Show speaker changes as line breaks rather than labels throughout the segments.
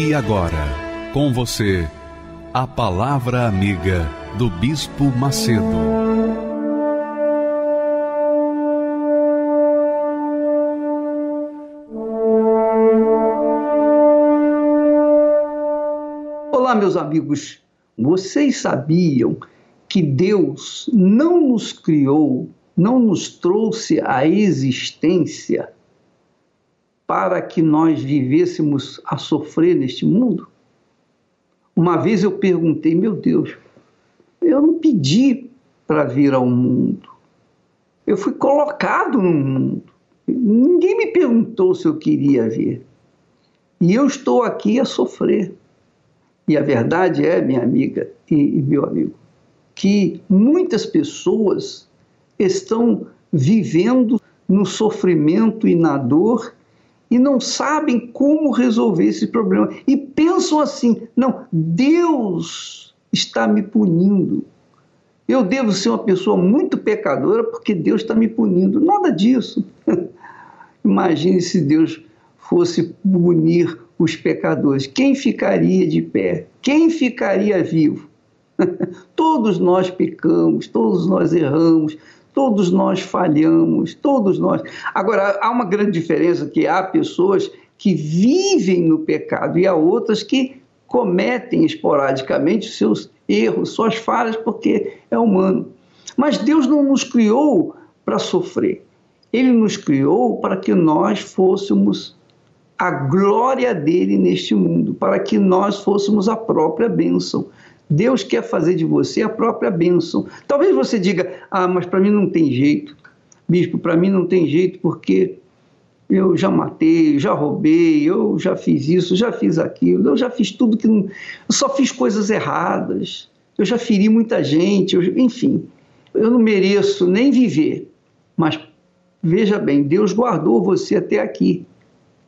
E agora, com você, a Palavra Amiga do Bispo Macedo.
Olá, meus amigos. Vocês sabiam que Deus não nos criou, não nos trouxe à existência para que nós vivêssemos a sofrer neste mundo? Uma vez eu perguntei, meu Deus, eu não pedi para vir ao mundo. Eu fui colocado no mundo. Ninguém me perguntou se eu queria vir. E eu estou aqui a sofrer. E a verdade é, minha amiga e, e meu amigo, que muitas pessoas estão vivendo no sofrimento e na dor e não sabem como resolver esse problema. E pensam assim: não, Deus está me punindo. Eu devo ser uma pessoa muito pecadora porque Deus está me punindo. Nada disso. Imagine se Deus fosse punir os pecadores. Quem ficaria de pé? Quem ficaria vivo? todos nós pecamos, todos nós erramos, Todos nós falhamos, todos nós. Agora, há uma grande diferença que há pessoas que vivem no pecado e há outras que cometem esporadicamente seus erros, suas falhas, porque é humano. Mas Deus não nos criou para sofrer. Ele nos criou para que nós fôssemos a glória dele neste mundo, para que nós fôssemos a própria bênção. Deus quer fazer de você a própria bênção. Talvez você diga: ah, mas para mim não tem jeito. Bispo, para mim não tem jeito porque eu já matei, já roubei, eu já fiz isso, já fiz aquilo, eu já fiz tudo que não. Eu só fiz coisas erradas, eu já feri muita gente, eu... enfim, eu não mereço nem viver. Mas veja bem, Deus guardou você até aqui.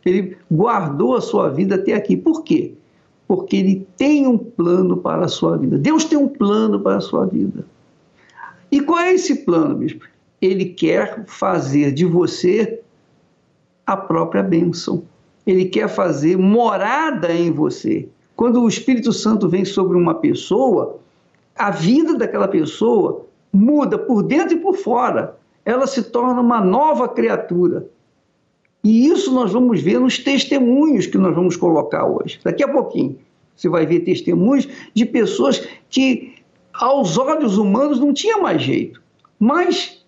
Ele guardou a sua vida até aqui. Por quê? Porque ele tem um plano para a sua vida. Deus tem um plano para a sua vida. E qual é esse plano, bispo? Ele quer fazer de você a própria bênção. Ele quer fazer morada em você. Quando o Espírito Santo vem sobre uma pessoa, a vida daquela pessoa muda por dentro e por fora. Ela se torna uma nova criatura. E isso nós vamos ver nos testemunhos que nós vamos colocar hoje. Daqui a pouquinho você vai ver testemunhos de pessoas que, aos olhos humanos, não tinha mais jeito. Mas,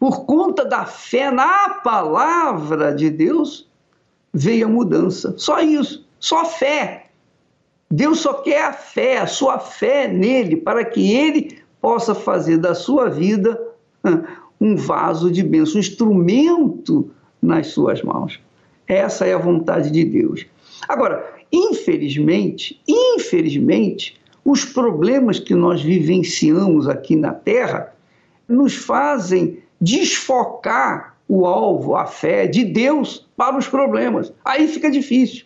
por conta da fé na palavra de Deus, veio a mudança. Só isso, só fé. Deus só quer a fé, a sua fé nele, para que ele possa fazer da sua vida um vaso de bênção, um instrumento nas suas mãos. Essa é a vontade de Deus. Agora, infelizmente, infelizmente, os problemas que nós vivenciamos aqui na Terra nos fazem desfocar o alvo, a fé de Deus para os problemas. Aí fica difícil.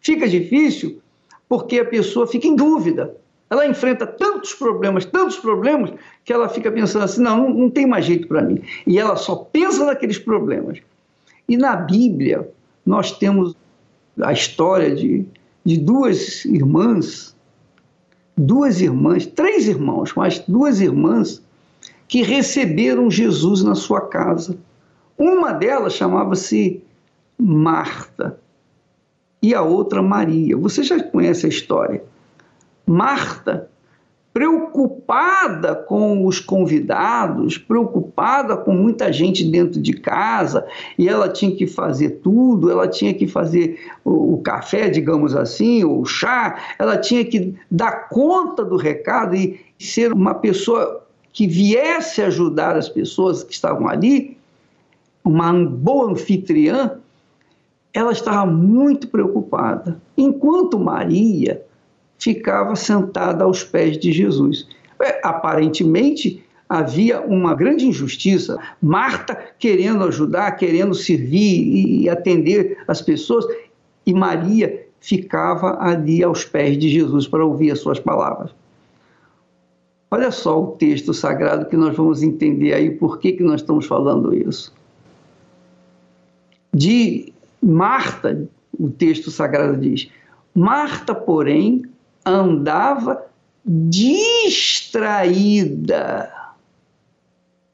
Fica difícil porque a pessoa fica em dúvida. Ela enfrenta tantos problemas, tantos problemas, que ela fica pensando assim: não, não, não tem mais jeito para mim. E ela só pensa naqueles problemas. E na Bíblia, nós temos a história de, de duas irmãs, duas irmãs, três irmãos, mas duas irmãs que receberam Jesus na sua casa. Uma delas chamava-se Marta e a outra Maria. Você já conhece a história. Marta preocupada com os convidados, preocupada com muita gente dentro de casa, e ela tinha que fazer tudo, ela tinha que fazer o, café, digamos assim, ou o chá, ela tinha que dar conta do recado e ser uma pessoa que viesse ajudar as pessoas que estavam ali, uma boa anfitriã, ela estava muito preocupada, enquanto Maria ficava sentada aos pés de Jesus. É, aparentemente, havia uma grande injustiça. Marta querendo ajudar, querendo servir e atender as pessoas, e Maria ficava ali aos pés de Jesus para ouvir as suas palavras. Olha só o texto sagrado que nós vamos entender aí por que, que nós estamos falando isso. De Marta, o texto sagrado diz: Marta, porém, andava distraída.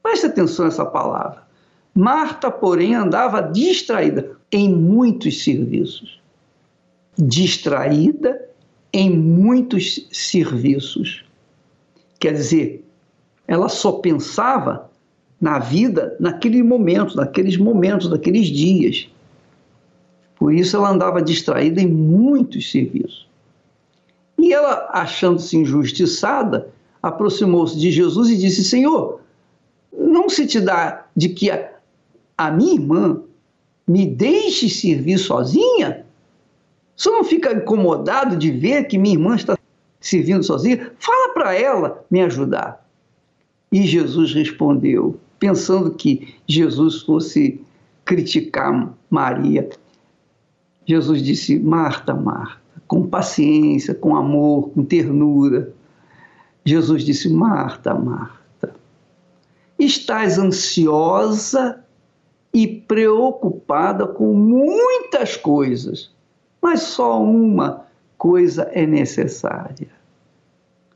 Preste atenção nessa palavra. Marta, porém, andava distraída em muitos serviços. Distraída em muitos serviços. Quer dizer, ela só pensava na vida naquele momento, naqueles momentos, naqueles dias. Por isso ela andava distraída em muitos serviços. E ela, achando-se injustiçada, aproximou-se de Jesus e disse: Senhor, não se te dá de que a, a minha irmã me deixe servir sozinha? Você não fica incomodado de ver que minha irmã está servindo sozinha? Fala para ela me ajudar. E Jesus respondeu, pensando que Jesus fosse criticar Maria. Jesus disse: Marta, Marta, com paciência, com amor, com ternura. Jesus disse: Marta, Marta, estás ansiosa e preocupada com muitas coisas, mas só uma coisa é necessária.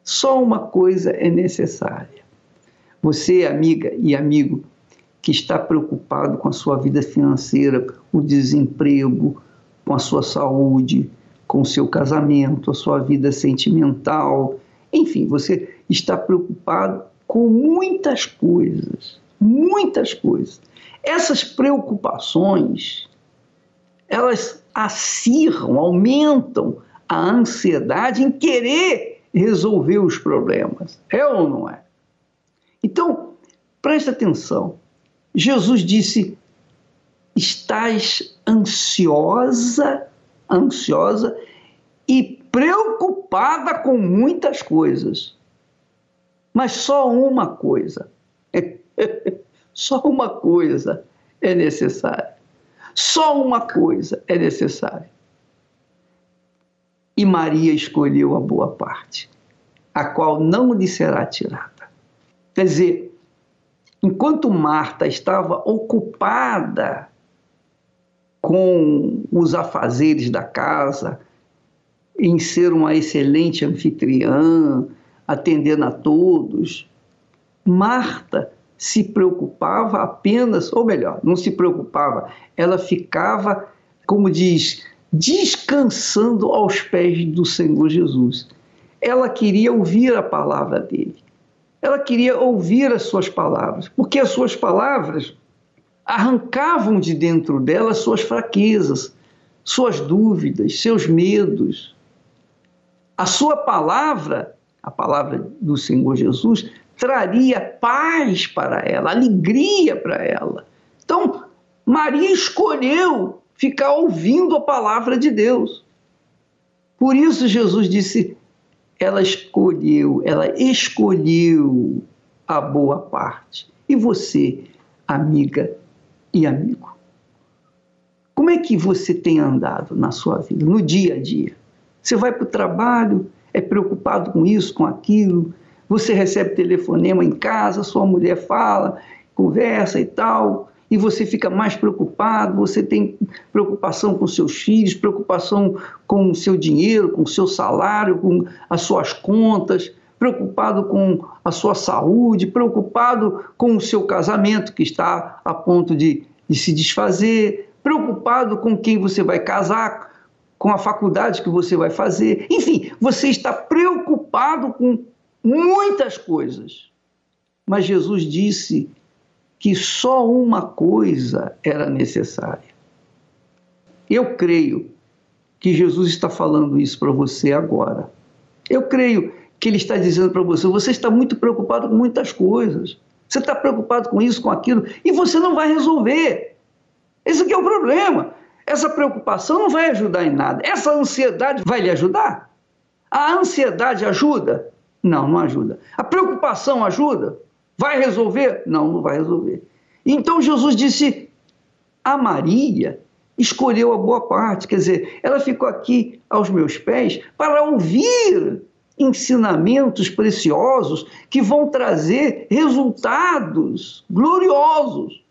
Só uma coisa é necessária. Você, amiga e amigo, que está preocupado com a sua vida financeira, o desemprego, com a sua saúde, com seu casamento, a sua vida sentimental, enfim, você está preocupado com muitas coisas, muitas coisas. Essas preocupações, elas acirram, aumentam a ansiedade em querer resolver os problemas. É ou não é? Então, preste atenção. Jesus disse: estás ansiosa, ansiosa e preocupada com muitas coisas. Mas só uma coisa, só uma coisa é necessária. Só uma coisa é necessária. E Maria escolheu a boa parte, a qual não lhe será tirada. Quer dizer, enquanto Marta estava ocupada com os afazeres da casa, em ser uma excelente anfitriã, atendendo a todos, Marta se preocupava apenas, ou melhor, não se preocupava, ela ficava, como diz descansando aos pés do Senhor Jesus. Ela queria ouvir a palavra dele. Ela queria ouvir as suas palavras, porque as suas palavras arrancavam de dentro dela suas fraquezas, suas dúvidas, seus medos. A sua palavra, a palavra do Senhor Jesus, traria paz para ela, alegria para ela. Então, Maria escolheu ficar ouvindo a palavra de Deus. Por isso Jesus disse: ela escolheu, ela escolheu a boa parte. E você, amiga e amigo? Como é que você tem andado na sua vida, no dia a dia? Você vai para o trabalho, é preocupado com isso, com aquilo, você recebe telefonema em casa, sua mulher fala, conversa e tal, e você fica mais preocupado, você tem preocupação com seus filhos, preocupação com o seu dinheiro, com o seu salário, com as suas contas, preocupado com a sua saúde, preocupado com o seu casamento que está a ponto de, de se desfazer, preocupado com quem você vai casar, com a faculdade que você vai fazer. Enfim, você está preocupado com muitas coisas. Mas Jesus disse que só uma coisa era necessária. Eu creio que Jesus está falando isso para você agora. Eu creio que ele está dizendo para você: você está muito preocupado com muitas coisas. Você está preocupado com isso, com aquilo, e você não vai resolver. Esse é o problema. Essa preocupação não vai ajudar em nada. Essa ansiedade vai lhe ajudar? A ansiedade ajuda? Não, não ajuda. A preocupação ajuda? Vai resolver? Não, não vai resolver. Então Jesus disse: a Maria escolheu a boa parte, quer dizer, ela ficou aqui aos meus pés para ouvir ensinamentos preciosos que vão trazer resultados gloriosos.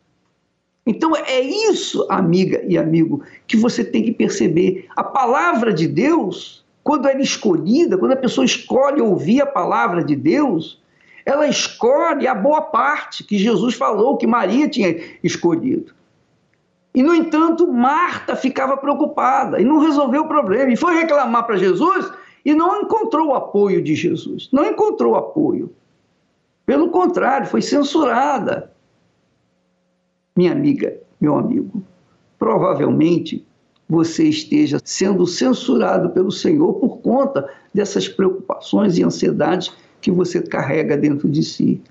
Então é isso, amiga e amigo, que você tem que perceber. A palavra de Deus, quando ela é escolhida, quando a pessoa escolhe ouvir a palavra de Deus, ela escolhe a boa parte que Jesus falou que Maria tinha escolhido. E, no entanto, Marta ficava preocupada e não resolveu o problema. E foi reclamar para Jesus e não encontrou o apoio de Jesus. Não encontrou apoio. Pelo contrário, foi censurada. Minha amiga, meu amigo, provavelmente você esteja sendo censurado pelo Senhor por conta dessas preocupações e ansiedades que você carrega dentro de si.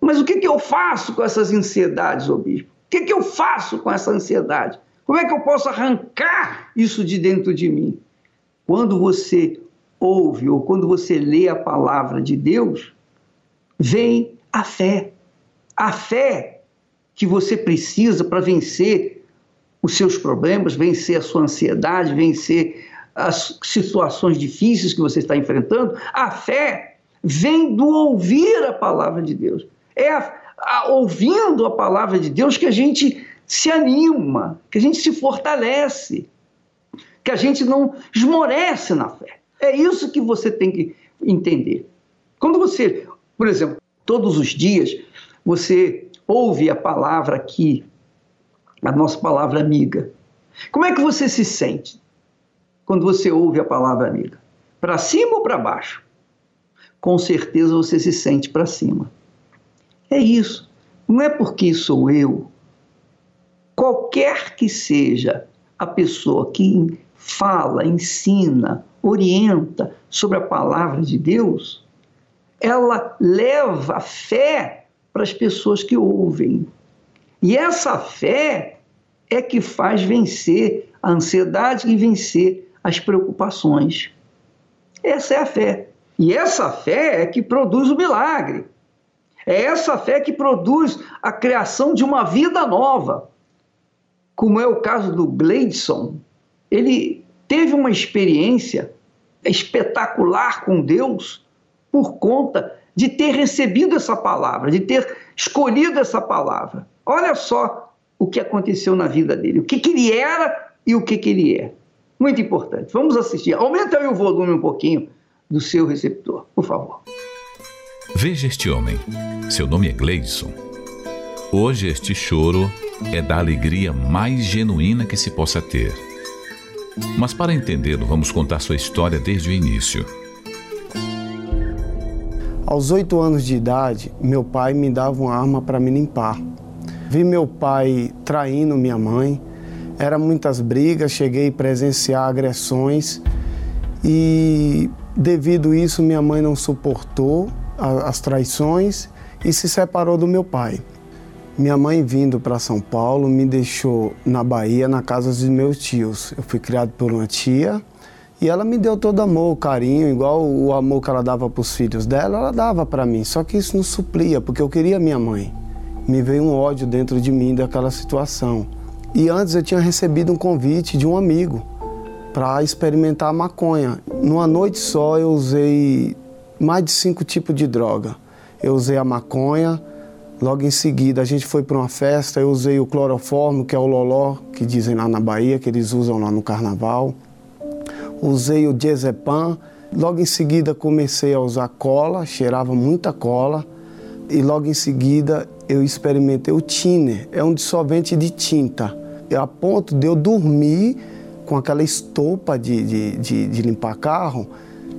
Mas o que, que eu faço com essas ansiedades, ô bispo? O que, que eu faço com essa ansiedade? Como é que eu posso arrancar isso de dentro de mim? Quando você ouve ou quando você lê a palavra de Deus, vem a fé. A fé que você precisa para vencer os seus problemas, vencer a sua ansiedade, vencer as situações difíceis que você está enfrentando. A fé vem do ouvir a palavra de Deus. É a, a, ouvindo a palavra de Deus que a gente se anima, que a gente se fortalece, que a gente não esmorece na fé. É isso que você tem que entender. Quando você, por exemplo, todos os dias, você ouve a palavra aqui, a nossa palavra amiga. Como é que você se sente quando você ouve a palavra amiga? Para cima ou para baixo? Com certeza você se sente para cima. É isso. Não é porque sou eu. Qualquer que seja a pessoa que fala, ensina, orienta sobre a palavra de Deus, ela leva fé para as pessoas que ouvem. E essa fé é que faz vencer a ansiedade e vencer as preocupações. Essa é a fé. E essa fé é que produz o milagre. É essa fé que produz a criação de uma vida nova. Como é o caso do Gleidson, ele teve uma experiência espetacular com Deus por conta de ter recebido essa palavra, de ter escolhido essa palavra. Olha só o que aconteceu na vida dele, o que, que ele era e o que, que ele é. Muito importante. Vamos assistir. Aumenta aí o volume um pouquinho do seu receptor, por favor.
Veja este homem. Seu nome é Gleison. Hoje este choro é da alegria mais genuína que se possa ter. Mas para entendê-lo, vamos contar sua história desde o início.
Aos oito anos de idade, meu pai me dava uma arma para me limpar. Vi meu pai traindo minha mãe, eram muitas brigas, cheguei a presenciar agressões e devido isso minha mãe não suportou as traições e se separou do meu pai. Minha mãe vindo para São Paulo me deixou na Bahia, na casa dos meus tios. Eu fui criado por uma tia e ela me deu todo amor, carinho, igual o amor que ela dava para os filhos dela, ela dava para mim. Só que isso não suplia, porque eu queria minha mãe. Me veio um ódio dentro de mim daquela situação. E antes eu tinha recebido um convite de um amigo para experimentar maconha. Numa noite só eu usei mais de cinco tipos de droga. Eu usei a maconha, logo em seguida a gente foi para uma festa, eu usei o cloroformo, que é o loló, que dizem lá na Bahia, que eles usam lá no carnaval. Usei o diazepam, logo em seguida comecei a usar cola, cheirava muita cola. E logo em seguida eu experimentei o tiner, é um dissolvente de tinta. A ponto de eu dormir com aquela estopa de, de, de, de limpar carro,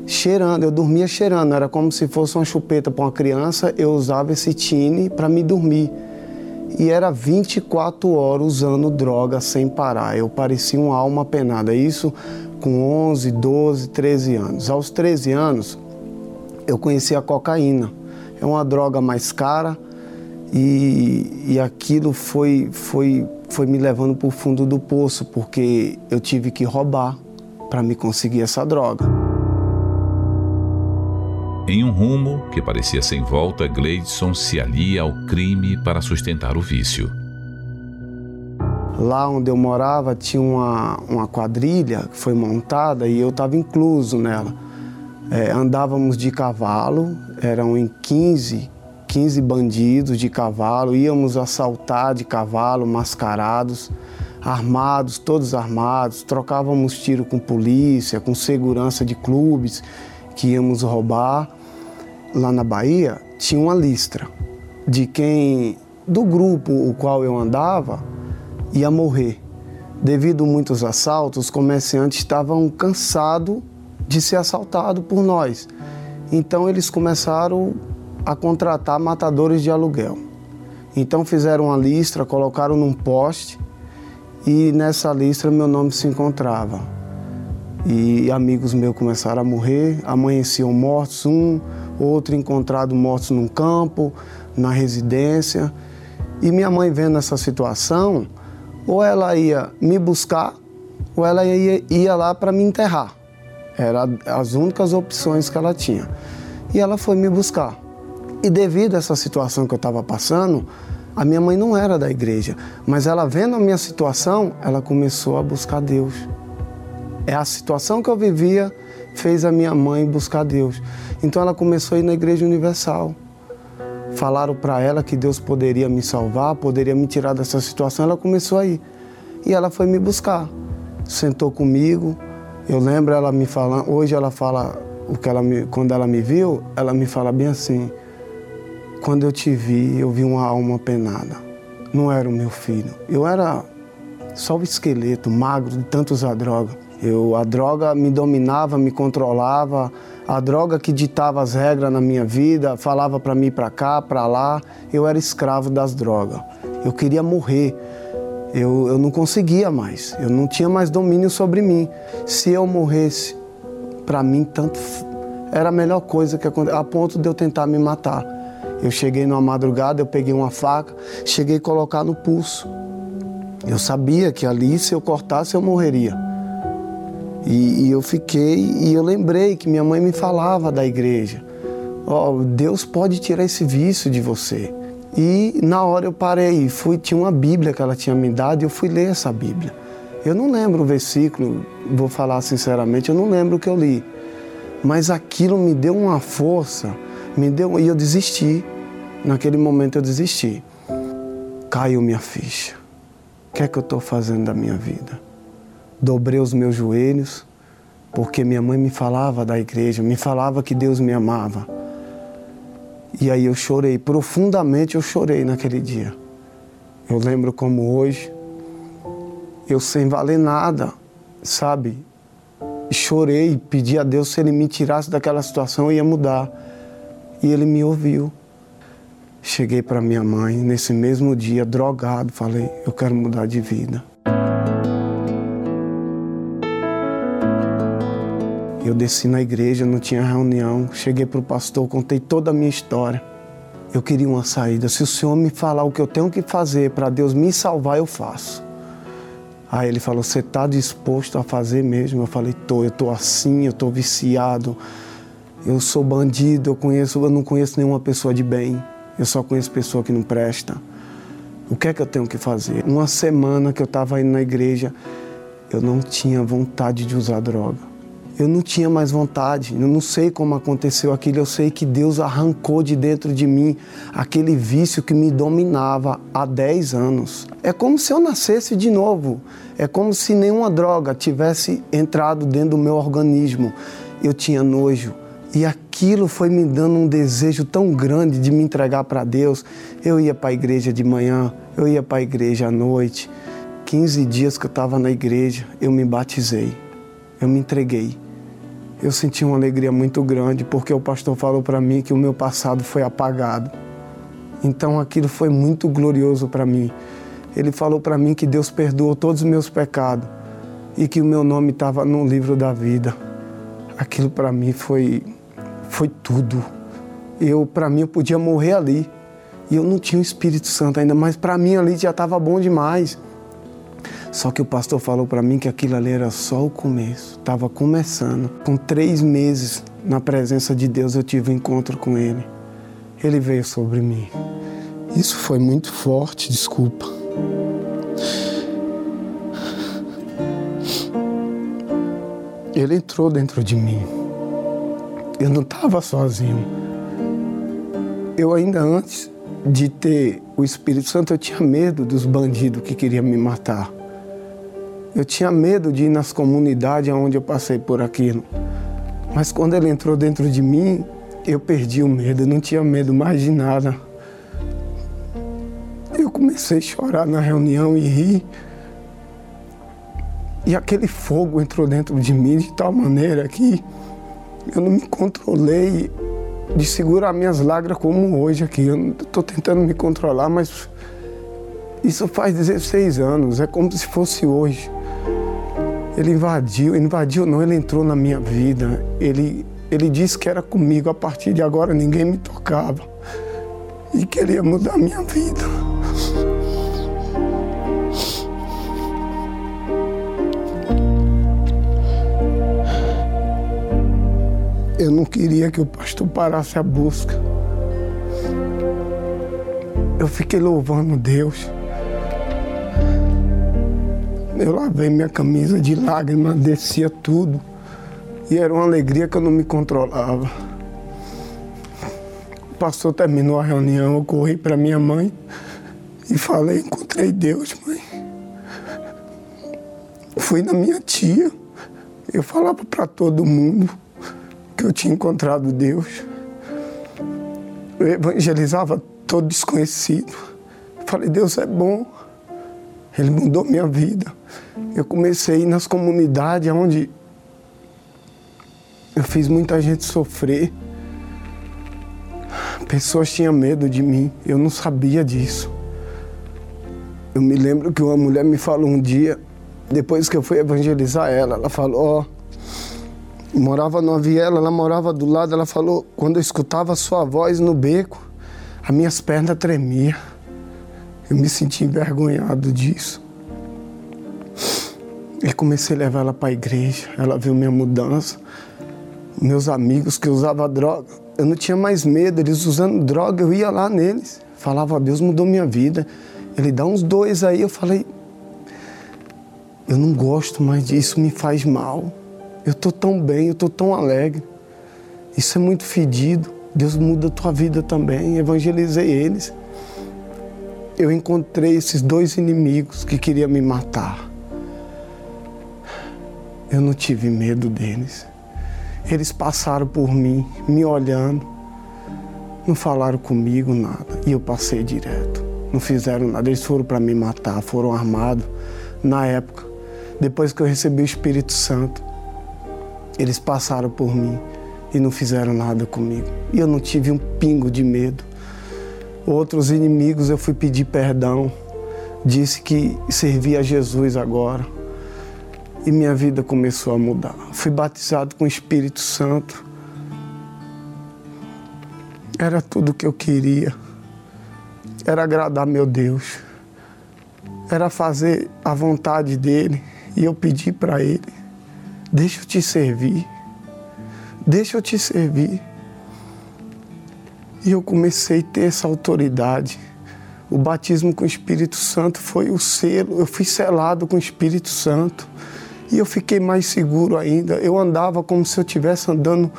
cheirando, eu dormia cheirando, era como se fosse uma chupeta para uma criança, eu usava esse tine para me dormir. E era 24 horas usando droga sem parar. Eu parecia uma alma penada. Isso com 11, 12, 13 anos. Aos 13 anos, eu conheci a cocaína. É uma droga mais cara e, e aquilo foi, foi, foi me levando para o fundo do poço, porque eu tive que roubar para me conseguir essa droga.
Em um rumo que parecia sem volta, Gleidson se alia ao crime para sustentar o vício.
Lá onde eu morava tinha uma, uma quadrilha que foi montada e eu estava incluso nela. É, andávamos de cavalo, eram em 15, 15 bandidos de cavalo, íamos assaltar de cavalo, mascarados, armados, todos armados, trocávamos tiro com polícia, com segurança de clubes que íamos roubar. Lá na Bahia tinha uma listra de quem, do grupo o qual eu andava, ia morrer. Devido a muitos assaltos, os comerciantes estavam cansados de ser assaltados por nós. Então eles começaram a contratar matadores de aluguel. Então fizeram uma listra, colocaram num poste e nessa listra meu nome se encontrava. E amigos meus começaram a morrer, amanheciam mortos, um, outro encontrado mortos num campo, na residência. E minha mãe vendo essa situação, ou ela ia me buscar, ou ela ia, ia lá para me enterrar. Eram as únicas opções que ela tinha. E ela foi me buscar. E devido a essa situação que eu estava passando, a minha mãe não era da igreja, mas ela vendo a minha situação, ela começou a buscar Deus. É a situação que eu vivia fez a minha mãe buscar Deus. Então ela começou a ir na Igreja Universal. Falaram para ela que Deus poderia me salvar, poderia me tirar dessa situação. Ela começou a ir. E ela foi me buscar. Sentou comigo. Eu lembro ela me falando, hoje ela fala o que ela me, quando ela me viu, ela me fala bem assim: "Quando eu te vi, eu vi uma alma penada. Não era o meu filho. Eu era só o esqueleto, magro de tanto usar droga. Eu, a droga me dominava, me controlava, a droga que ditava as regras na minha vida, falava para mim para cá, para lá. Eu era escravo das drogas. Eu queria morrer. Eu, eu não conseguia mais. Eu não tinha mais domínio sobre mim. Se eu morresse, para mim tanto era a melhor coisa que aconteceu, a ponto de eu tentar me matar. Eu cheguei numa madrugada, eu peguei uma faca, cheguei a colocar no pulso. Eu sabia que ali, se eu cortasse, eu morreria. E, e eu fiquei, e eu lembrei que minha mãe me falava da igreja. Oh, Deus pode tirar esse vício de você. E na hora eu parei, fui, tinha uma Bíblia que ela tinha me dado e eu fui ler essa Bíblia. Eu não lembro o versículo, vou falar sinceramente, eu não lembro o que eu li. Mas aquilo me deu uma força, me deu e eu desisti. Naquele momento eu desisti. Caiu minha ficha. O que é que eu estou fazendo da minha vida? Dobrei os meus joelhos, porque minha mãe me falava da igreja, me falava que Deus me amava. E aí eu chorei, profundamente eu chorei naquele dia. Eu lembro como hoje, eu sem valer nada, sabe? Chorei, pedi a Deus se Ele me tirasse daquela situação, eu ia mudar. E Ele me ouviu. Cheguei para minha mãe nesse mesmo dia, drogado, falei: Eu quero mudar de vida. Eu desci na igreja, não tinha reunião. Cheguei para o pastor, contei toda a minha história. Eu queria uma saída. Se o senhor me falar o que eu tenho que fazer para Deus me salvar, eu faço. Aí ele falou: Você está disposto a fazer mesmo? Eu falei: Tô, eu estou assim, eu estou viciado. Eu sou bandido, eu conheço, eu não conheço nenhuma pessoa de bem. Eu só conheço pessoa que não presta. O que é que eu tenho que fazer? Uma semana que eu estava indo na igreja, eu não tinha vontade de usar droga eu não tinha mais vontade. Eu não sei como aconteceu aquilo. Eu sei que Deus arrancou de dentro de mim aquele vício que me dominava há 10 anos. É como se eu nascesse de novo. É como se nenhuma droga tivesse entrado dentro do meu organismo. Eu tinha nojo. E aquilo foi me dando um desejo tão grande de me entregar para Deus. Eu ia para a igreja de manhã, eu ia para a igreja à noite. 15 dias que eu estava na igreja, eu me batizei. Eu me entreguei eu senti uma alegria muito grande porque o pastor falou para mim que o meu passado foi apagado. Então aquilo foi muito glorioso para mim. Ele falou para mim que Deus perdoou todos os meus pecados e que o meu nome estava no livro da vida. Aquilo para mim foi foi tudo. Eu para mim eu podia morrer ali. E eu não tinha o Espírito Santo ainda, mas para mim ali já estava bom demais. Só que o pastor falou para mim que aquilo ali era só o começo, estava começando. Com três meses na presença de Deus eu tive um encontro com Ele. Ele veio sobre mim. Isso foi muito forte, desculpa. Ele entrou dentro de mim. Eu não estava sozinho. Eu ainda antes de ter o Espírito Santo, eu tinha medo dos bandidos que queriam me matar. Eu tinha medo de ir nas comunidades onde eu passei por aquilo. Mas quando ele entrou dentro de mim, eu perdi o medo, eu não tinha medo mais de nada. Eu comecei a chorar na reunião e rir. E aquele fogo entrou dentro de mim de tal maneira que eu não me controlei de segurar minhas lágrimas como hoje aqui. Eu estou tentando me controlar, mas isso faz 16 anos, é como se fosse hoje. Ele invadiu, invadiu não, ele entrou na minha vida. Ele, ele disse que era comigo, a partir de agora ninguém me tocava. E queria mudar a minha vida. Eu não queria que o pastor parasse a busca. Eu fiquei louvando Deus. Eu lavei minha camisa de lágrimas, descia tudo. E era uma alegria que eu não me controlava. O pastor terminou a reunião, eu corri para minha mãe e falei: Encontrei Deus, mãe. Fui na minha tia, eu falava para todo mundo que eu tinha encontrado Deus. Eu evangelizava todo desconhecido. Falei: Deus é bom. Ele mudou minha vida. Eu comecei nas comunidades onde eu fiz muita gente sofrer. Pessoas tinham medo de mim, eu não sabia disso. Eu me lembro que uma mulher me falou um dia, depois que eu fui evangelizar ela, ela falou, ó, oh, morava numa viela, ela morava do lado, ela falou, quando eu escutava a sua voz no beco, as minhas pernas tremiam. Eu me senti envergonhado disso. E comecei a levar ela para a igreja. Ela viu minha mudança. Meus amigos que usavam droga, eu não tinha mais medo. Eles usando droga, eu ia lá neles. Falava, Deus mudou minha vida. Ele dá uns dois aí. Eu falei, eu não gosto mais disso, me faz mal. Eu estou tão bem, eu estou tão alegre. Isso é muito fedido. Deus muda a tua vida também. Evangelizei eles eu encontrei esses dois inimigos que queriam me matar. Eu não tive medo deles. Eles passaram por mim, me olhando, não falaram comigo nada e eu passei direto. Não fizeram nada, eles foram para me matar, foram armados na época. Depois que eu recebi o Espírito Santo, eles passaram por mim e não fizeram nada comigo. E eu não tive um pingo de medo outros inimigos eu fui pedir perdão, disse que servia a Jesus agora. E minha vida começou a mudar. Fui batizado com o Espírito Santo. Era tudo o que eu queria. Era agradar meu Deus. Era fazer a vontade dele. E eu pedi para ele: deixa eu te servir. Deixa eu te servir. E eu comecei a ter essa autoridade. O batismo com o Espírito Santo foi o selo, eu fui selado com o Espírito Santo. E eu fiquei mais seguro ainda. Eu andava como se eu estivesse andando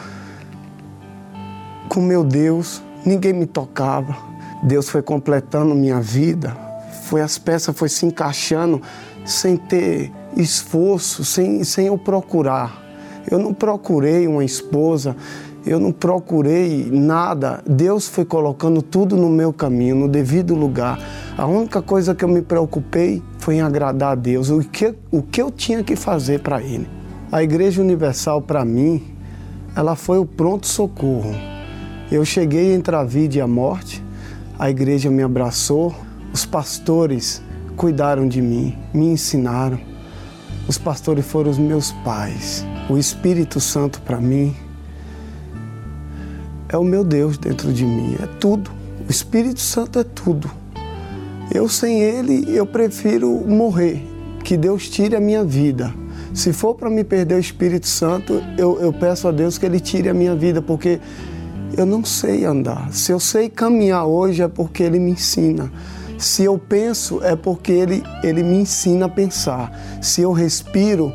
com meu Deus. Ninguém me tocava. Deus foi completando minha vida. Foi as peças foi se encaixando sem ter esforço, sem, sem eu procurar. Eu não procurei uma esposa, eu não procurei nada. Deus foi colocando tudo no meu caminho, no devido lugar. A única coisa que eu me preocupei foi em agradar a Deus, o que, o que eu tinha que fazer para Ele. A Igreja Universal, para mim, ela foi o pronto-socorro. Eu cheguei entre a vida e a morte, a igreja me abraçou, os pastores cuidaram de mim, me ensinaram. Os pastores foram os meus pais. O Espírito Santo para mim é o meu Deus dentro de mim, é tudo. O Espírito Santo é tudo. Eu sem ele, eu prefiro morrer que Deus tire a minha vida. Se for para me perder o Espírito Santo, eu, eu peço a Deus que Ele tire a minha vida, porque eu não sei andar. Se eu sei caminhar hoje, é porque Ele me ensina. Se eu penso, é porque Ele, ele me ensina a pensar. Se eu respiro,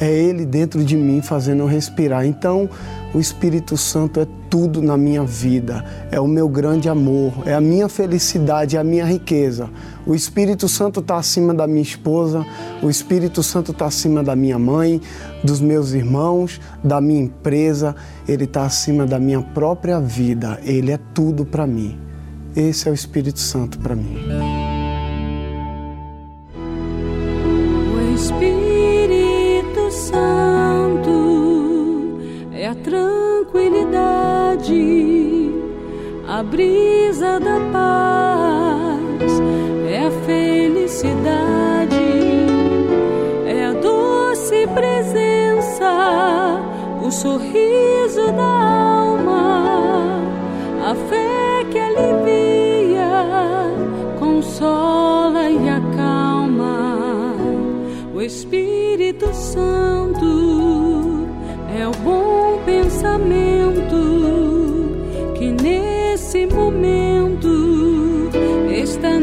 é Ele dentro de mim fazendo eu respirar. Então, o Espírito Santo é tudo na minha vida, é o meu grande amor, é a minha felicidade, é a minha riqueza. O Espírito Santo está acima da minha esposa, o Espírito Santo está acima da minha mãe, dos meus irmãos, da minha empresa, ele está acima da minha própria vida, ele é tudo para mim. Esse é o Espírito Santo para mim.
Tranquilidade, a brisa da paz, é a felicidade, é a doce presença, o sorriso da alma, a fé que alivia, consola e acalma. O Espírito Santo pensamento que nesse momento está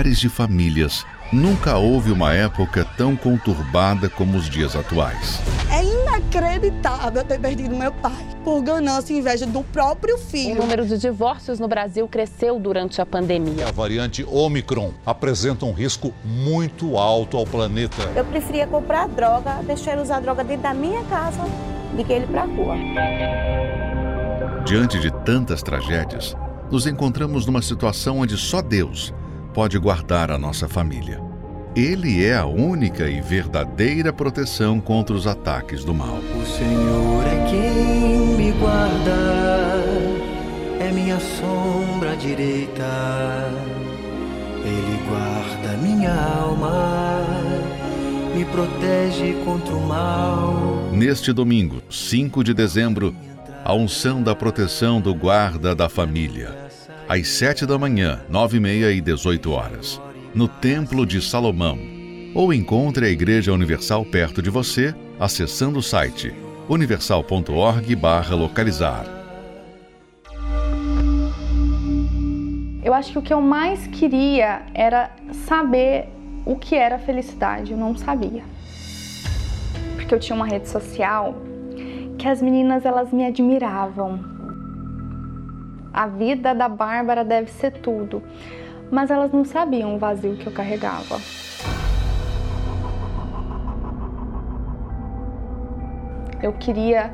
milhares de famílias, nunca houve uma época tão conturbada como os dias atuais.
É inacreditável ter perdido meu pai por ganância e inveja do próprio
O
filho.
número de divórcios no Brasil cresceu durante a pandemia.
A variante Omicron apresenta um risco muito alto ao planeta.
Eu preferia comprar droga, deixar ele usar droga dentro da minha casa, do que ele pra rua.
Diante de tantas tragédias, nos encontramos numa situação onde só Deus pode guardar a nossa família. Ele é a única e verdadeira proteção contra os ataques do mal.
O Senhor é quem me guarda, é minha sombra direita. Ele guarda minha alma, me protege contra o mal.
Neste domingo, 5 de dezembro, a unção da proteção do guarda da família. Às 7 da manhã, 9 e meia e 18 horas. No Templo de Salomão, ou encontre a Igreja Universal perto de você acessando o site universal.org/localizar.
Eu acho que o que eu mais queria era saber o que era felicidade. Eu não sabia. Porque eu tinha uma rede social que as meninas elas me admiravam. A vida da Bárbara deve ser tudo, mas elas não sabiam o vazio que eu carregava. Eu queria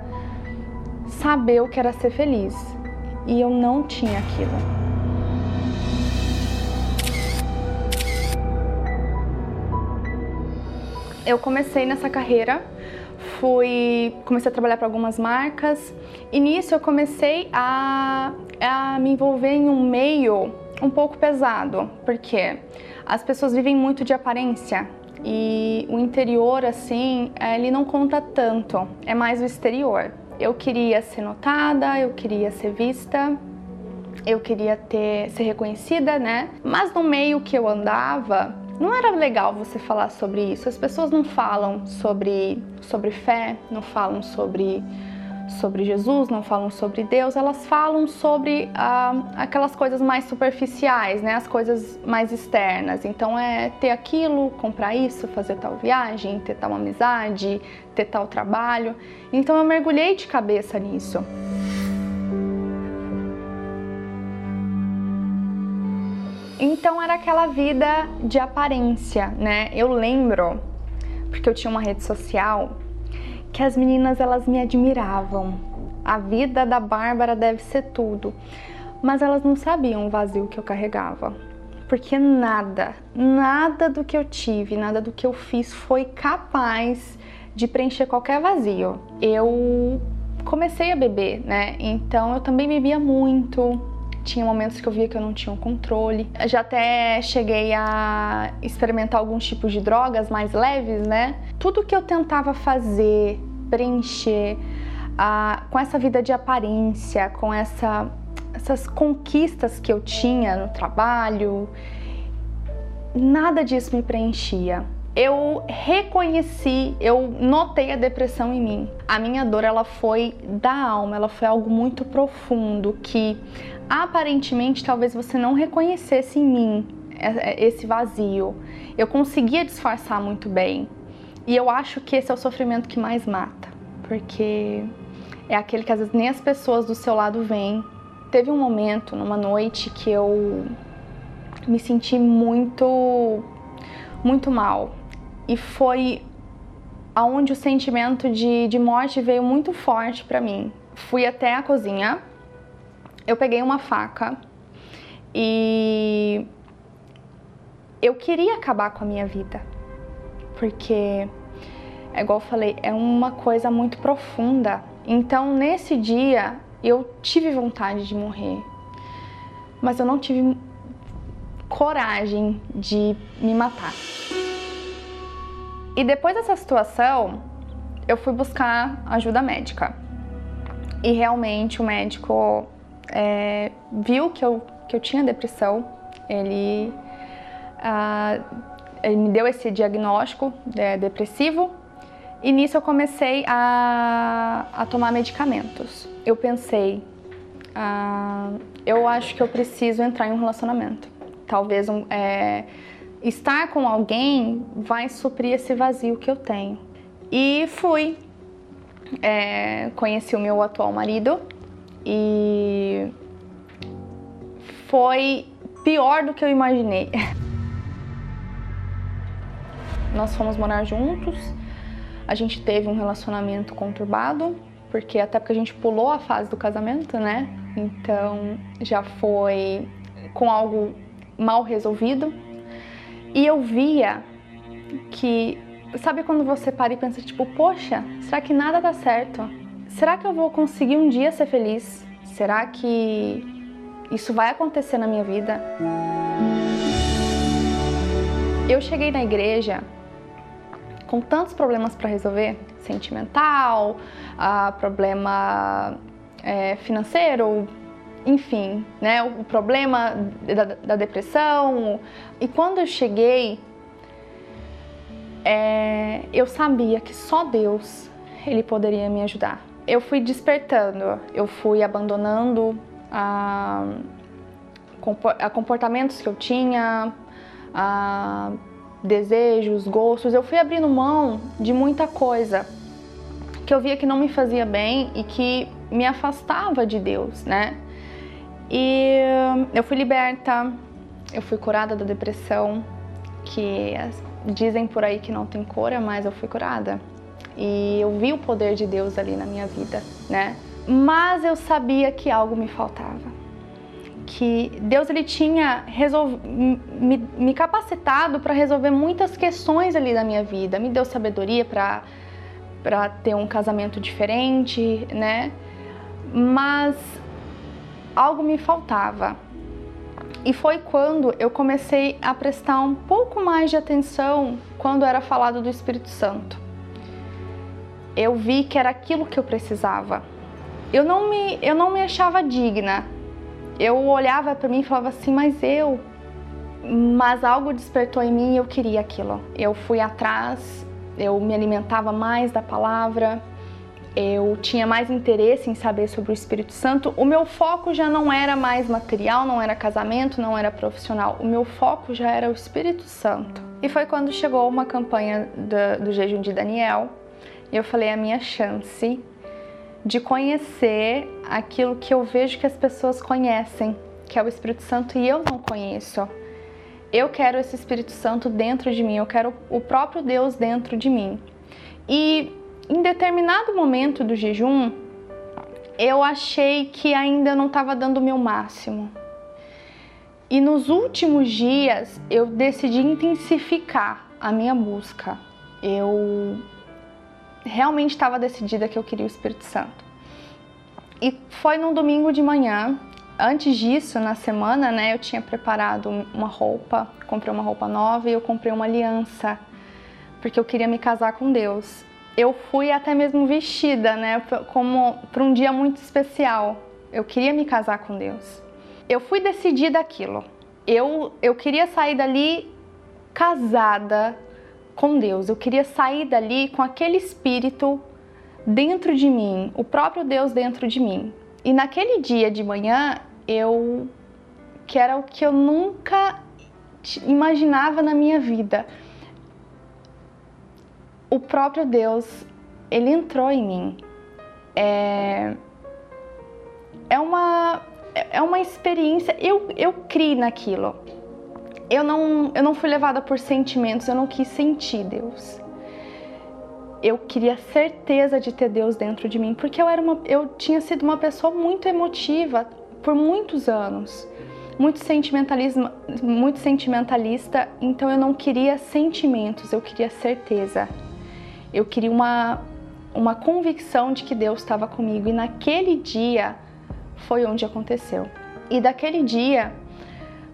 saber o que era ser feliz e eu não tinha aquilo. Eu comecei nessa carreira, fui comecei a trabalhar para algumas marcas nisso eu comecei a, a me envolver em um meio um pouco pesado, porque as pessoas vivem muito de aparência e o interior, assim, ele não conta tanto, é mais o exterior. Eu queria ser notada, eu queria ser vista, eu queria ter, ser reconhecida, né? Mas no meio que eu andava, não era legal você falar sobre isso. As pessoas não falam sobre, sobre fé, não falam sobre sobre Jesus, não falam sobre Deus, elas falam sobre ah, aquelas coisas mais superficiais, né? As coisas mais externas. Então é ter aquilo, comprar isso, fazer tal viagem, ter tal amizade, ter tal trabalho. Então eu mergulhei de cabeça nisso. Então era aquela vida de aparência, né? Eu lembro, porque eu tinha uma rede social que as meninas elas me admiravam. A vida da Bárbara deve ser tudo, mas elas não sabiam o vazio que eu carregava. Porque nada, nada do que eu tive, nada do que eu fiz foi capaz de preencher qualquer vazio. Eu comecei a beber, né? Então eu também bebia muito, tinha momentos que eu via que eu não tinha o um controle. Eu já até cheguei a experimentar alguns tipos de drogas mais leves, né? Tudo que eu tentava fazer, preencher a, com essa vida de aparência, com essa, essas conquistas que eu tinha no trabalho, nada disso me preenchia eu reconheci, eu notei a depressão em mim. A minha dor ela foi da alma, ela foi algo muito profundo que aparentemente talvez você não reconhecesse em mim é, é, esse vazio. Eu conseguia disfarçar muito bem. E eu acho que esse é o sofrimento que mais mata, porque é aquele que às vezes nem as pessoas do seu lado veem. Teve um momento, numa noite, que eu me senti muito, muito mal e foi aonde o sentimento de, de morte veio muito forte para mim. Fui até a cozinha, eu peguei uma faca e eu queria acabar com a minha vida, porque, é igual eu falei, é uma coisa muito profunda. Então, nesse dia, eu tive vontade de morrer, mas eu não tive coragem de me matar. E depois dessa situação, eu fui buscar ajuda médica. E realmente o médico é, viu que eu, que eu tinha depressão, ele, ah, ele me deu esse diagnóstico é, depressivo e nisso eu comecei a, a tomar medicamentos. Eu pensei, ah, eu acho que eu preciso entrar em um relacionamento. Talvez um, é, estar com alguém vai suprir esse vazio que eu tenho. E fui. É, conheci o meu atual marido e foi pior do que eu imaginei. Nós fomos morar juntos, a gente teve um relacionamento conturbado, porque até porque a gente pulou a fase do casamento, né? Então já foi com algo mal resolvido. E eu via que, sabe quando você para e pensa, tipo, poxa, será que nada dá certo? Será que eu vou conseguir um dia ser feliz? Será que isso vai acontecer na minha vida? Eu cheguei na igreja com tantos problemas para resolver, sentimental, uh, problema é, financeiro, enfim, né, o problema da, da depressão. E quando eu cheguei, é, eu sabia que só Deus ele poderia me ajudar. Eu fui despertando, eu fui abandonando a, a comportamentos que eu tinha, a desejos, gostos. Eu fui abrindo mão de muita coisa que eu via que não me fazia bem e que me afastava de Deus, né? E eu fui liberta, eu fui curada da depressão, que dizem por aí que não tem cura, mas eu fui curada. E eu vi o poder de Deus ali na minha vida, né? Mas eu sabia que algo me faltava. Que Deus ele tinha me, me capacitado para resolver muitas questões ali da minha vida. Me deu sabedoria para para ter um casamento diferente, né? Mas algo me faltava. E foi quando eu comecei a prestar um pouco mais de atenção quando era falado do Espírito Santo. Eu vi que era aquilo que eu precisava. Eu não me, eu não me achava digna. Eu olhava para mim e falava assim, mas eu. Mas algo despertou em mim e eu queria aquilo. Eu fui atrás, eu me alimentava mais da palavra, eu tinha mais interesse em saber sobre o Espírito Santo. O meu foco já não era mais material, não era casamento, não era profissional. O meu foco já era o Espírito Santo. E foi quando chegou uma campanha do, do jejum de Daniel. Eu falei: a minha chance de conhecer aquilo que eu vejo que as pessoas conhecem, que é o Espírito Santo, e eu não conheço. Eu quero esse Espírito Santo dentro de mim, eu quero o próprio Deus dentro de mim. E em determinado momento do jejum, eu achei que ainda não estava dando o meu máximo. E nos últimos dias eu decidi intensificar a minha busca. Eu realmente estava decidida que eu queria o Espírito Santo. E foi num domingo de manhã Antes disso, na semana, né, eu tinha preparado uma roupa, comprei uma roupa nova e eu comprei uma aliança, porque eu queria me casar com Deus. Eu fui até mesmo vestida, né, como para um dia muito especial. Eu queria me casar com Deus. Eu fui decidida aquilo. Eu eu queria sair dali casada com Deus. Eu queria sair dali com aquele espírito dentro de mim, o próprio Deus dentro de mim. E naquele dia de manhã, eu que era o que eu nunca imaginava na minha vida. O próprio Deus, ele entrou em mim. É, é uma é uma experiência. Eu eu criei naquilo. Eu não eu não fui levada por sentimentos. Eu não quis sentir Deus eu queria certeza de ter Deus dentro de mim, porque eu era uma, eu tinha sido uma pessoa muito emotiva por muitos anos, muito sentimentalismo, muito sentimentalista, então eu não queria sentimentos, eu queria certeza. Eu queria uma uma convicção de que Deus estava comigo e naquele dia foi onde aconteceu. E daquele dia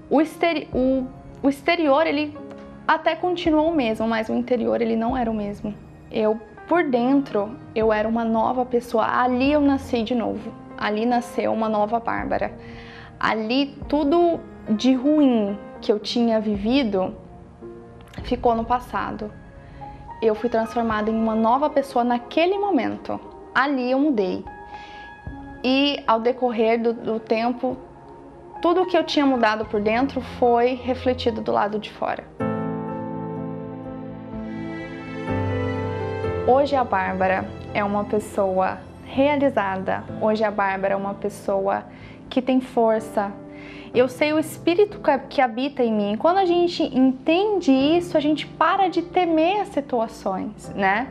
o, o, o exterior ele até continuou o mesmo, mas o interior ele não era o mesmo eu por dentro eu era uma nova pessoa. Ali eu nasci de novo. Ali nasceu uma nova Bárbara. Ali tudo de ruim que eu tinha vivido ficou no passado. Eu fui transformada em uma nova pessoa naquele momento. Ali eu mudei. E ao decorrer do, do tempo, tudo que eu tinha mudado por dentro foi refletido do lado de fora. Hoje a Bárbara é uma pessoa realizada. Hoje a Bárbara é uma pessoa que tem força. Eu sei o espírito que habita em mim. Quando a gente entende isso, a gente para de temer as situações, né?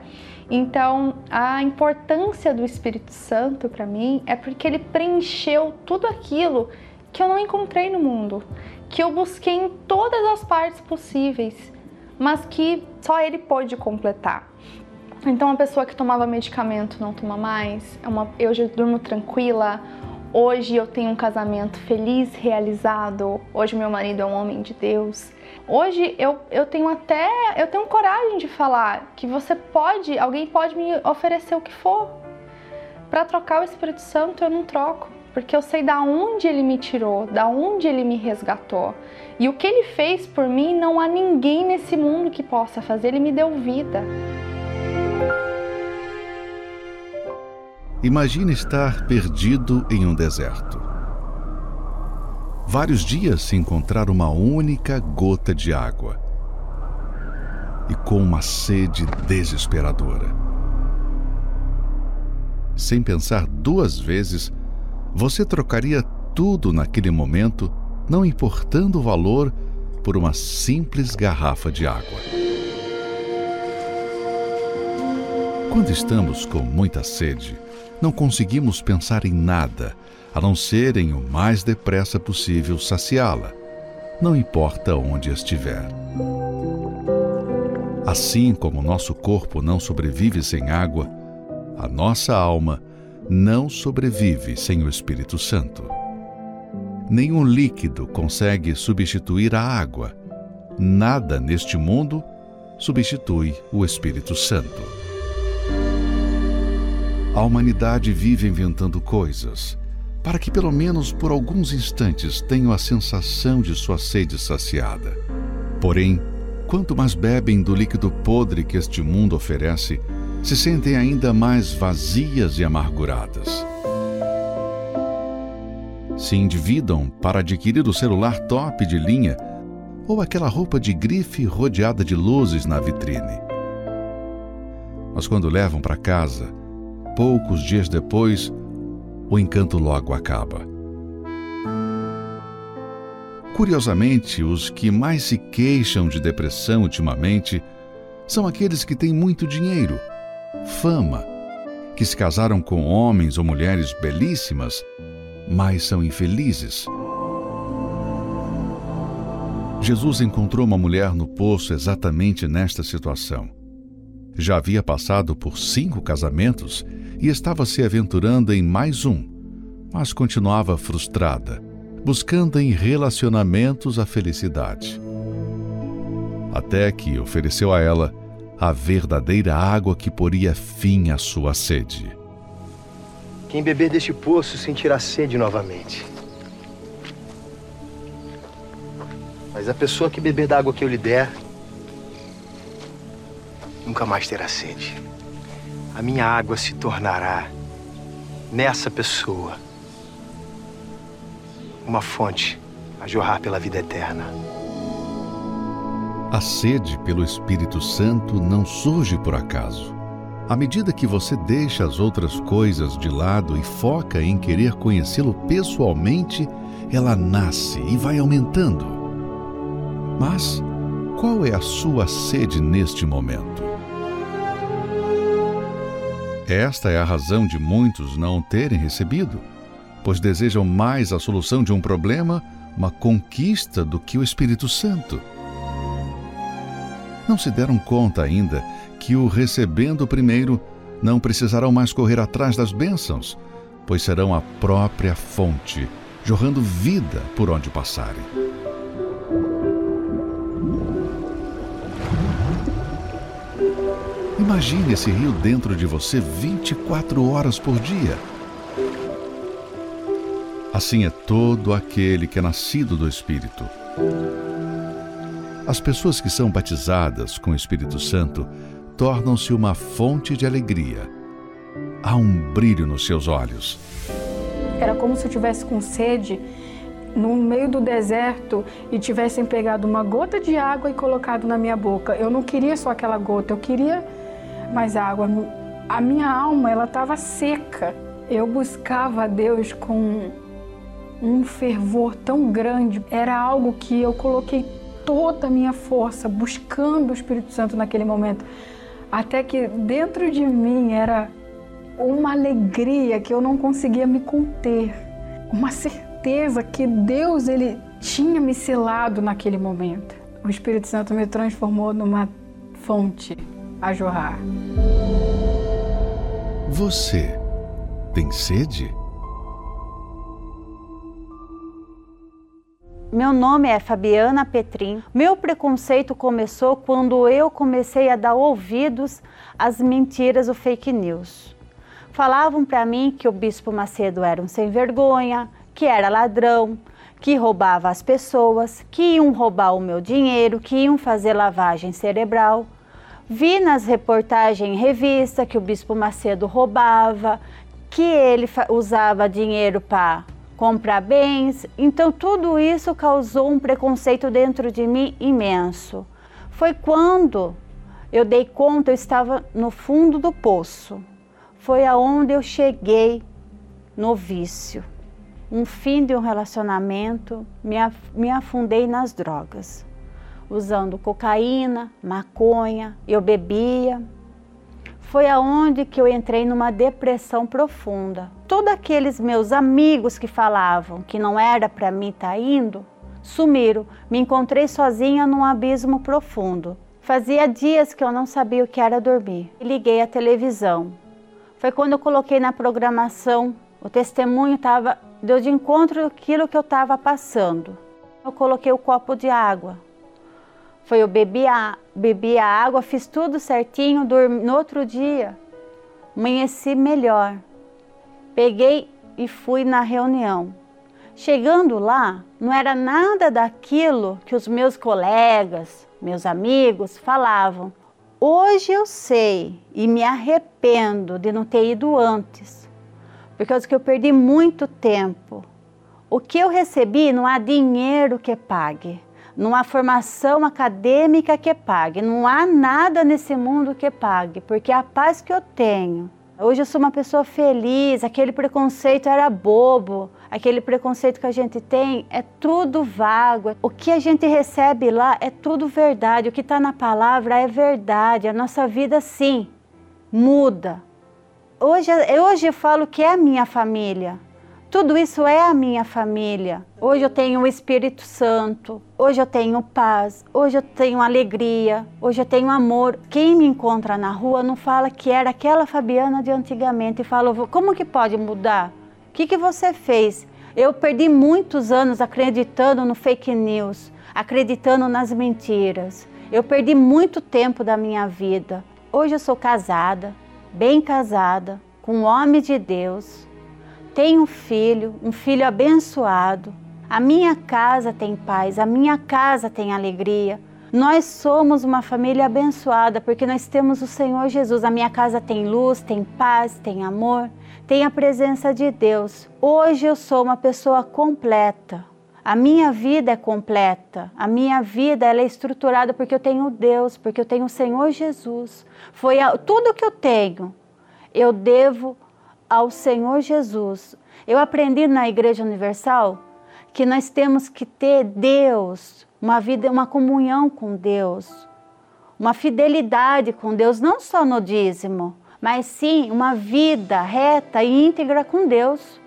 Então, a importância do Espírito Santo para mim é porque ele preencheu tudo aquilo que eu não encontrei no mundo, que eu busquei em todas as partes possíveis, mas que só ele pôde completar. Então, uma pessoa que tomava medicamento não toma mais. É uma, eu já durmo tranquila. Hoje eu tenho um casamento feliz, realizado. Hoje meu marido é um homem de Deus. Hoje eu, eu tenho até eu tenho coragem de falar que você pode, alguém pode me oferecer o que for. Para trocar o Espírito Santo eu não troco. Porque eu sei da onde ele me tirou, da onde ele me resgatou. E o que ele fez por mim, não há ninguém nesse mundo que possa fazer, ele me deu vida.
Imagine estar perdido em um deserto. Vários dias sem encontrar uma única gota de água. E com uma sede desesperadora. Sem pensar duas vezes, você trocaria tudo naquele momento, não importando o valor, por uma simples garrafa de água. Quando estamos com muita sede, não conseguimos pensar em nada a não ser em o mais depressa possível saciá-la, não importa onde estiver. Assim como nosso corpo não sobrevive sem água, a nossa alma não sobrevive sem o Espírito Santo. Nenhum líquido consegue substituir a água. Nada neste mundo substitui o Espírito Santo. A humanidade vive inventando coisas para que, pelo menos por alguns instantes, tenham a sensação de sua sede saciada. Porém, quanto mais bebem do líquido podre que este mundo oferece, se sentem ainda mais vazias e amarguradas. Se endividam para adquirir o celular top de linha ou aquela roupa de grife rodeada de luzes na vitrine. Mas quando levam para casa, poucos dias depois, o encanto logo acaba. Curiosamente, os que mais se queixam de depressão ultimamente são aqueles que têm muito dinheiro, fama, que se casaram com homens ou mulheres belíssimas, mas são infelizes. Jesus encontrou uma mulher no poço exatamente nesta situação. Já havia passado por cinco casamentos e estava se aventurando em mais um, mas continuava frustrada, buscando em relacionamentos a felicidade. Até que ofereceu a ela a verdadeira água que poria fim à sua sede.
Quem beber deste poço sentirá sede novamente. Mas a pessoa que beber da água que eu lhe der, nunca mais terá sede a minha água se tornará nessa pessoa uma fonte a jorrar pela vida eterna.
A sede pelo Espírito Santo não surge por acaso. À medida que você deixa as outras coisas de lado e foca em querer conhecê-lo pessoalmente, ela nasce e vai aumentando. Mas qual é a sua sede neste momento? Esta é a razão de muitos não terem recebido, pois desejam mais a solução de um problema, uma conquista, do que o Espírito Santo. Não se deram conta ainda que, o recebendo primeiro, não precisarão mais correr atrás das bênçãos, pois serão a própria fonte, jorrando vida por onde passarem. Imagine esse rio dentro de você 24 horas por dia. Assim é todo aquele que é nascido do Espírito. As pessoas que são batizadas com o Espírito Santo tornam-se uma fonte de alegria. Há um brilho nos seus olhos.
Era como se eu tivesse com sede no meio do deserto e tivessem pegado uma gota de água e colocado na minha boca. Eu não queria só aquela gota, eu queria mais água. A minha alma, ela estava seca. Eu buscava a Deus com um fervor tão grande. Era algo que eu coloquei toda a minha força buscando o Espírito Santo naquele momento. Até que dentro de mim era uma alegria que eu não conseguia me conter. Uma certeza que Deus ele tinha me selado naquele momento. O Espírito Santo me transformou numa fonte a jorrar.
Você tem sede?
Meu nome é Fabiana Petrin. Meu preconceito começou quando eu comecei a dar ouvidos às mentiras, o fake news. Falavam para mim que o bispo Macedo era um sem vergonha, que era ladrão, que roubava as pessoas, que iam roubar o meu dinheiro, que iam fazer lavagem cerebral. Vi nas reportagens em revista que o bispo Macedo roubava, que ele usava dinheiro para comprar bens. Então tudo isso causou um preconceito dentro de mim imenso. Foi quando eu dei conta, eu estava no fundo do poço. Foi aonde eu cheguei no vício. Um fim de um relacionamento, me, me afundei nas drogas, usando cocaína, maconha, eu bebia. Foi aonde que eu entrei numa depressão profunda. Todos aqueles meus amigos que falavam que não era para mim estar tá indo, sumiram. Me encontrei sozinha num abismo profundo. Fazia dias que eu não sabia o que era dormir. Liguei a televisão. Foi quando eu coloquei na programação, o testemunho estava deu de encontro aquilo que eu estava passando. Eu coloquei o copo de água. Foi eu bebi a, bebi a água, fiz tudo certinho, dormi, no outro dia amanheci melhor. Peguei e fui na reunião. Chegando lá, não era nada daquilo que os meus colegas, meus amigos falavam. Hoje eu sei e me arrependo de não ter ido antes, por causa que eu perdi muito tempo. O que eu recebi não há dinheiro que pague, há formação acadêmica que pague, não há nada nesse mundo que pague, porque a paz que eu tenho Hoje eu sou uma pessoa feliz, aquele preconceito era bobo, aquele preconceito que a gente tem é tudo vago. O que a gente recebe lá é tudo verdade, o que está na palavra é verdade. A nossa vida, sim, muda. Hoje, hoje eu falo que é a minha família. Tudo isso é a minha família. Hoje eu tenho o Espírito Santo, hoje eu tenho paz, hoje eu tenho alegria, hoje eu tenho amor. Quem me encontra na rua não fala que era aquela Fabiana de antigamente e fala: como que pode mudar? O que, que você fez? Eu perdi muitos anos acreditando no fake news, acreditando nas mentiras. Eu perdi muito tempo da minha vida. Hoje eu sou casada, bem casada, com um homem de Deus tenho um filho, um filho abençoado. A minha casa tem paz, a minha casa tem alegria. Nós somos uma família abençoada porque nós temos o Senhor Jesus. A minha casa tem luz, tem paz, tem amor, tem a presença de Deus. Hoje eu sou uma pessoa completa. A minha vida é completa. A minha vida ela é estruturada porque eu tenho Deus, porque eu tenho o Senhor Jesus. Foi a, tudo que eu tenho. Eu devo ao Senhor Jesus. Eu aprendi na Igreja Universal que nós temos que ter Deus, uma vida, uma comunhão com Deus, uma fidelidade com Deus, não só no dízimo, mas sim uma vida reta e íntegra com Deus.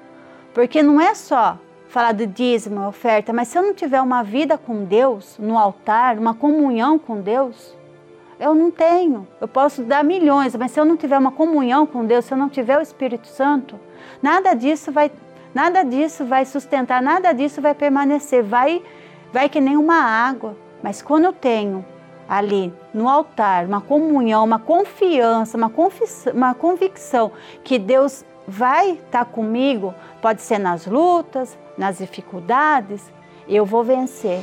Porque não é só falar de dízimo, oferta, mas se eu não tiver uma vida com Deus no altar, uma comunhão com Deus, eu não tenho. Eu posso dar milhões, mas se eu não tiver uma comunhão com Deus, se eu não tiver o Espírito Santo, nada disso vai, nada disso vai sustentar, nada disso vai permanecer. Vai, vai que nem uma água. Mas quando eu tenho ali no altar uma comunhão, uma confiança, uma, uma convicção que Deus vai estar comigo, pode ser nas lutas, nas dificuldades, eu vou vencer.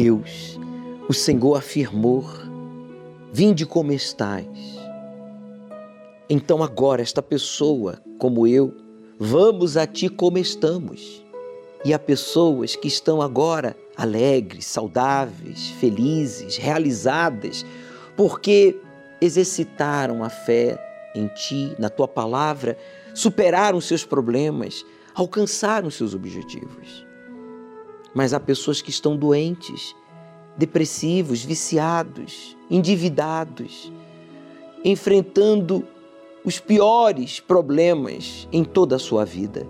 Deus, o Senhor afirmou: Vinde como estais. Então agora esta pessoa, como eu, vamos a ti como estamos. E há pessoas que estão agora alegres, saudáveis, felizes, realizadas, porque exercitaram a fé em ti, na tua palavra, superaram seus problemas, alcançaram seus objetivos. Mas há pessoas que estão doentes, depressivos, viciados, endividados, enfrentando os piores problemas em toda a sua vida.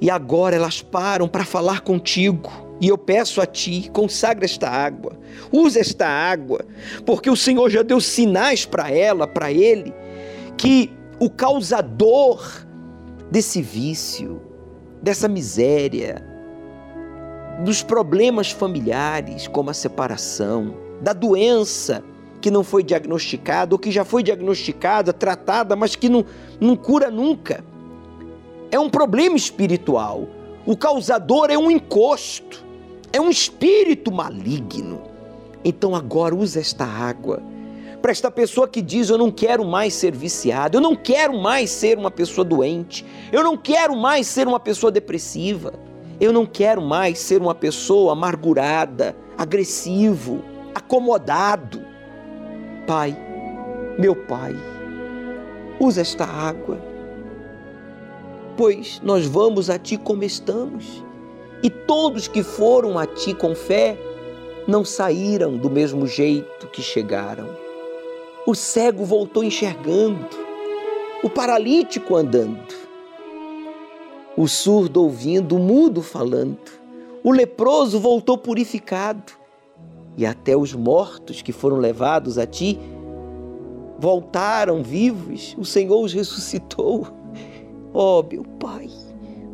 E agora elas param para falar contigo. E eu peço a ti, consagra esta água, usa esta água, porque o Senhor já deu sinais para ela, para ele, que o causador desse vício, dessa miséria, dos problemas familiares, como a separação, da doença que não foi diagnosticada ou que já foi diagnosticada, tratada, mas que não, não cura nunca. É um problema espiritual. O causador é um encosto, é um espírito maligno. Então agora usa esta água para esta pessoa que diz: Eu não quero mais ser viciado, eu não quero mais ser uma pessoa doente, eu não quero mais ser uma pessoa depressiva, eu não quero mais ser uma pessoa amargurada, agressivo, acomodado. Pai, meu Pai, usa esta água, pois nós vamos a Ti como estamos, e todos que foram a Ti com fé não saíram do mesmo jeito que chegaram. O cego voltou enxergando, o paralítico andando, o surdo ouvindo, o mudo falando, o leproso voltou purificado, e até os mortos que foram levados a ti voltaram vivos, o Senhor os ressuscitou. Ó oh, meu Pai,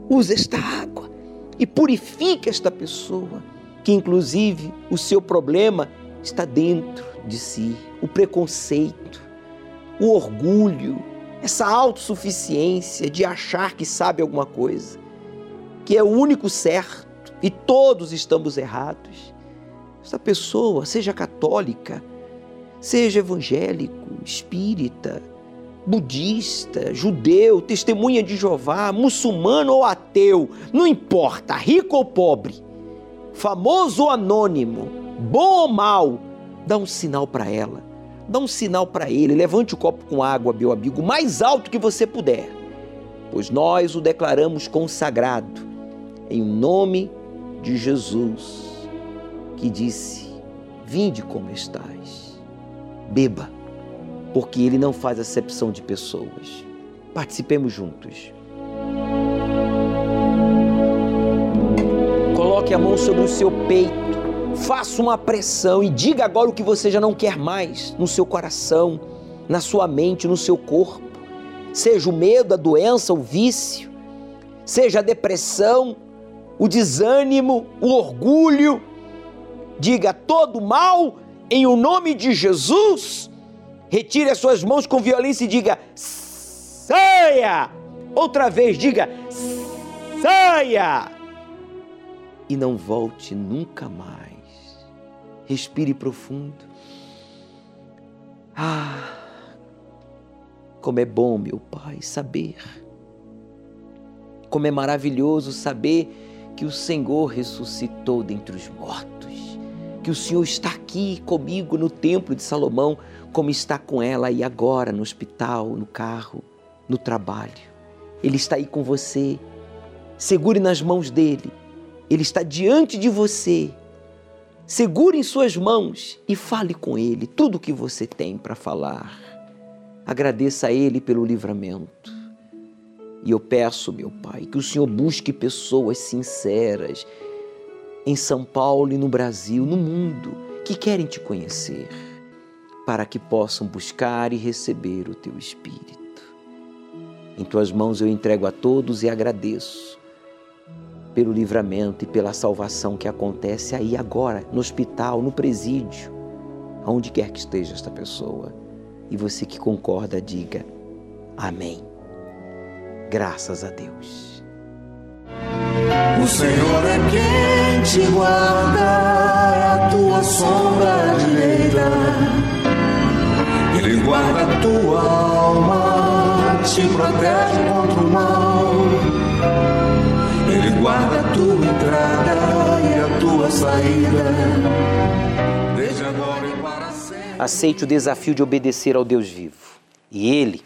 usa esta água e purifica esta pessoa, que inclusive o seu problema está dentro de si, o preconceito, o orgulho, essa autossuficiência de achar que sabe alguma coisa, que é o único certo e todos estamos errados. Essa pessoa, seja católica, seja evangélico, espírita, budista, judeu, testemunha de Jeová, muçulmano ou ateu, não importa, rico ou pobre, famoso ou anônimo, bom ou mal, dá um sinal para ela, dá um sinal para ele, levante o copo com água, meu amigo, mais alto que você puder, pois nós o declaramos consagrado, em nome de Jesus, que disse: Vinde como estás, beba, porque ele não faz acepção de pessoas. Participemos juntos. Coloque a mão sobre o seu peito, faça uma pressão e diga agora o que você já não quer mais no seu coração, na sua mente, no seu corpo. Seja o medo, a doença, o vício, seja a depressão, o desânimo, o orgulho. Diga todo mal em o nome de Jesus. Retire as suas mãos com violência e diga: saia! Outra vez, diga: saia! E não volte nunca mais. Respire profundo. Ah, como é bom, meu Pai, saber. Como é maravilhoso saber que o Senhor ressuscitou dentre os mortos, que o Senhor está aqui comigo no templo de Salomão, como está com ela aí agora no hospital, no carro, no trabalho. Ele está aí com você. Segure nas mãos dele. Ele está diante de você. Segure em suas mãos e fale com ele tudo o que você tem para falar. Agradeça a ele pelo livramento. E eu peço, meu Pai, que o Senhor busque pessoas sinceras em São Paulo e no Brasil, no mundo, que querem te conhecer, para que possam buscar e receber o teu Espírito. Em tuas mãos eu entrego a todos e agradeço pelo livramento e pela salvação que acontece aí agora, no hospital, no presídio, aonde quer que esteja esta pessoa. E você que concorda, diga amém. Graças a Deus.
O Senhor é quem te guarda, é a tua sombra direita. Ele guarda a tua alma, te protege contra o mal guarda a tua entrada e a tua saída. Desde agora e para sempre.
Aceite o desafio de obedecer ao Deus vivo, e Ele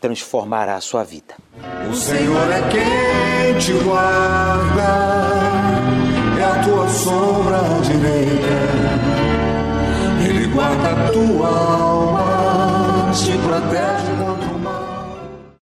transformará a sua vida.
O Senhor é quem te guarda, é a tua sombra direita, Ele guarda a tua alma